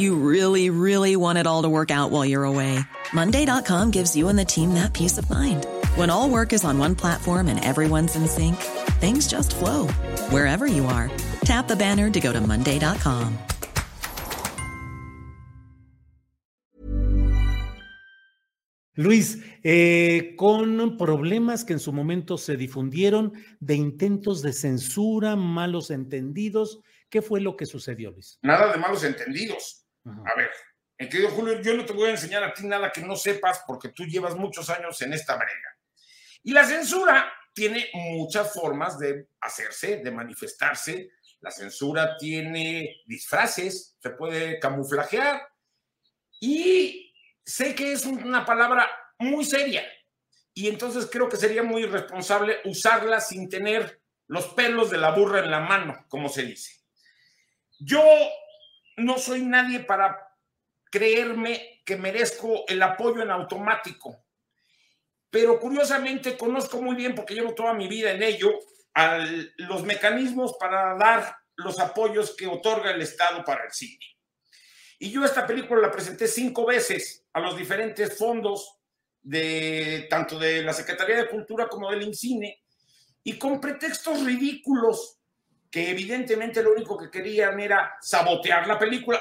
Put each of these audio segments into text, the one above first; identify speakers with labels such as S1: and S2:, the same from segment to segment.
S1: You really, really want it all to work out while you're away. Monday.com gives you and the team that peace of mind. When all work is on one platform and everyone's in sync, things just flow wherever you are. Tap the banner to go to Monday.com.
S2: Luis, eh, con problemas que en su momento se difundieron de intentos de censura, malos entendidos, ¿qué fue lo que sucedió, Luis?
S3: Nada de malos entendidos. A ver, en querido Julio, yo no te voy a enseñar a ti nada que no sepas porque tú llevas muchos años en esta brega. Y la censura tiene muchas formas de hacerse, de manifestarse. La censura tiene disfraces, se puede camuflajear. Y sé que es una palabra muy seria. Y entonces creo que sería muy irresponsable usarla sin tener los pelos de la burra en la mano, como se dice. Yo no soy nadie para creerme que merezco el apoyo en automático pero curiosamente conozco muy bien, porque llevo toda mi vida en ello, a los mecanismos para dar los apoyos que otorga el Estado para el cine. Y yo esta película la presenté cinco veces a los diferentes fondos de tanto de la Secretaría de Cultura como del INCINE y con pretextos ridículos que evidentemente lo único que querían era sabotear la película.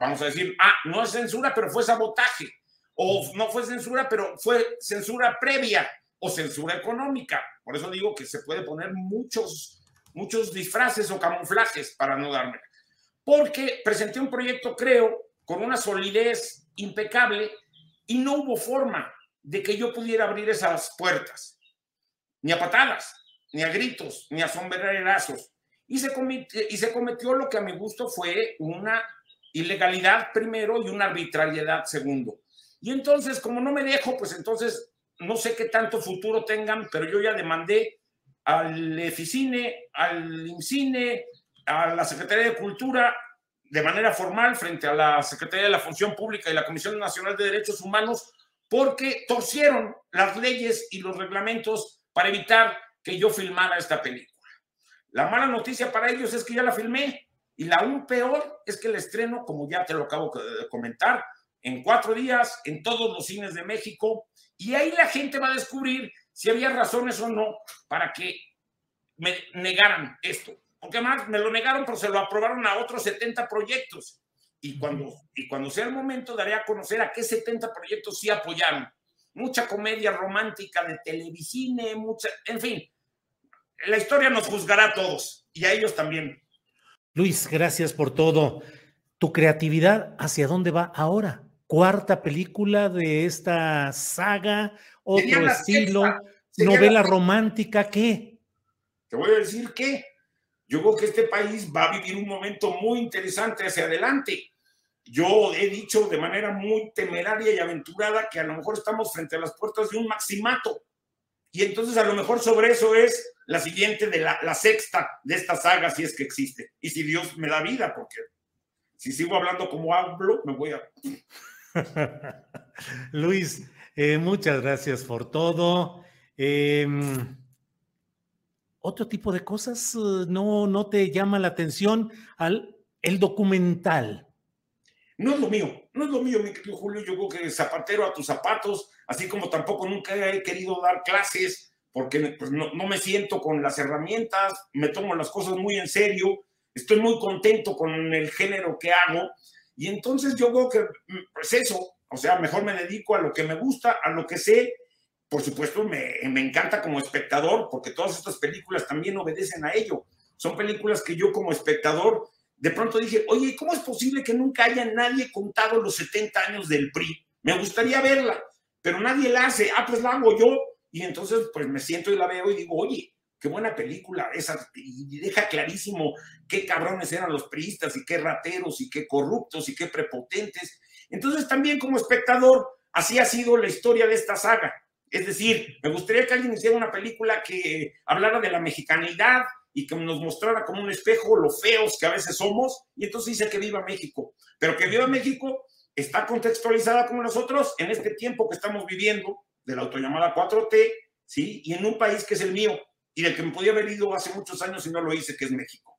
S3: Vamos a decir, ah, no es censura, pero fue sabotaje o no fue censura, pero fue censura previa o censura económica. Por eso digo que se puede poner muchos, muchos disfraces o camuflajes para no darme. Porque presenté un proyecto, creo, con una solidez impecable y no hubo forma de que yo pudiera abrir esas puertas, ni a patadas, ni a gritos, ni a sombrerazos. Y se, cometió, y se cometió lo que a mi gusto fue una ilegalidad primero y una arbitrariedad segundo. Y entonces, como no me dejo, pues entonces no sé qué tanto futuro tengan, pero yo ya demandé al EFICINE, al IMCINE, a la Secretaría de Cultura de manera formal frente a la Secretaría de la Función Pública y la Comisión Nacional de Derechos Humanos porque torcieron las leyes y los reglamentos para evitar que yo filmara esta película. La mala noticia para ellos es que ya la filmé y la aún peor es que el estreno, como ya te lo acabo de comentar, en cuatro días en todos los cines de México y ahí la gente va a descubrir si había razones o no para que me negaran esto. Porque además me lo negaron, pero se lo aprobaron a otros 70 proyectos. Y cuando, y cuando sea el momento, daré a conocer a qué 70 proyectos sí apoyaron. Mucha comedia romántica de televisión, mucha, en fin, la historia nos juzgará a todos y a ellos también.
S2: Luis, gracias por todo. ¿Tu creatividad hacia dónde va ahora? cuarta película de esta saga, otro estilo, novela romántica, ¿qué?
S3: Te voy a decir que yo creo que este país va a vivir un momento muy interesante hacia adelante. Yo he dicho de manera muy temeraria y aventurada que a lo mejor estamos frente a las puertas de un maximato. Y entonces a lo mejor sobre eso es la siguiente de la, la sexta de esta saga, si es que existe. Y si Dios me da vida, porque si sigo hablando como hablo, me voy a...
S2: Luis, eh, muchas gracias por todo. Em, otro tipo de cosas eh, no, no te llama la atención al el documental.
S3: No es lo mío, no es lo mío, mi querido Julio. Yo creo que zapatero a tus zapatos, así como tampoco nunca he querido dar clases porque pues, no, no me siento con las herramientas, me tomo las cosas muy en serio, estoy muy contento con el género que hago y entonces yo veo que, mm, pues eso, o sea, mejor me dedico a lo que me gusta, a lo que sé, por supuesto, me, me encanta como espectador, porque todas estas películas también obedecen a ello. Son películas que yo como espectador de pronto dije, oye, ¿cómo es posible que nunca haya nadie contado los 70 años del PRI? Me gustaría verla, pero nadie la hace. Ah, pues la hago yo. Y entonces, pues me siento y la veo y digo, oye, qué buena película esa. Y deja clarísimo qué cabrones eran los priistas y qué rateros y qué corruptos y qué prepotentes. Entonces, también como espectador, así ha sido la historia de esta saga. Es decir, me gustaría que alguien hiciera una película que hablara de la mexicanidad, y que nos mostrara como un espejo lo feos que a veces somos, y entonces dice que viva México. Pero que viva México está contextualizada como nosotros en este tiempo que estamos viviendo de la autollamada 4T, ¿sí? Y en un país que es el mío y del que me podía haber ido hace muchos años y no lo hice, que es México.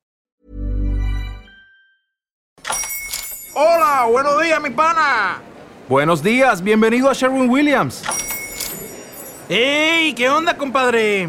S4: Hola, buenos días, mi pana.
S5: Buenos días, bienvenido a Sherwin Williams.
S4: ¡Ey! ¿Qué onda, compadre?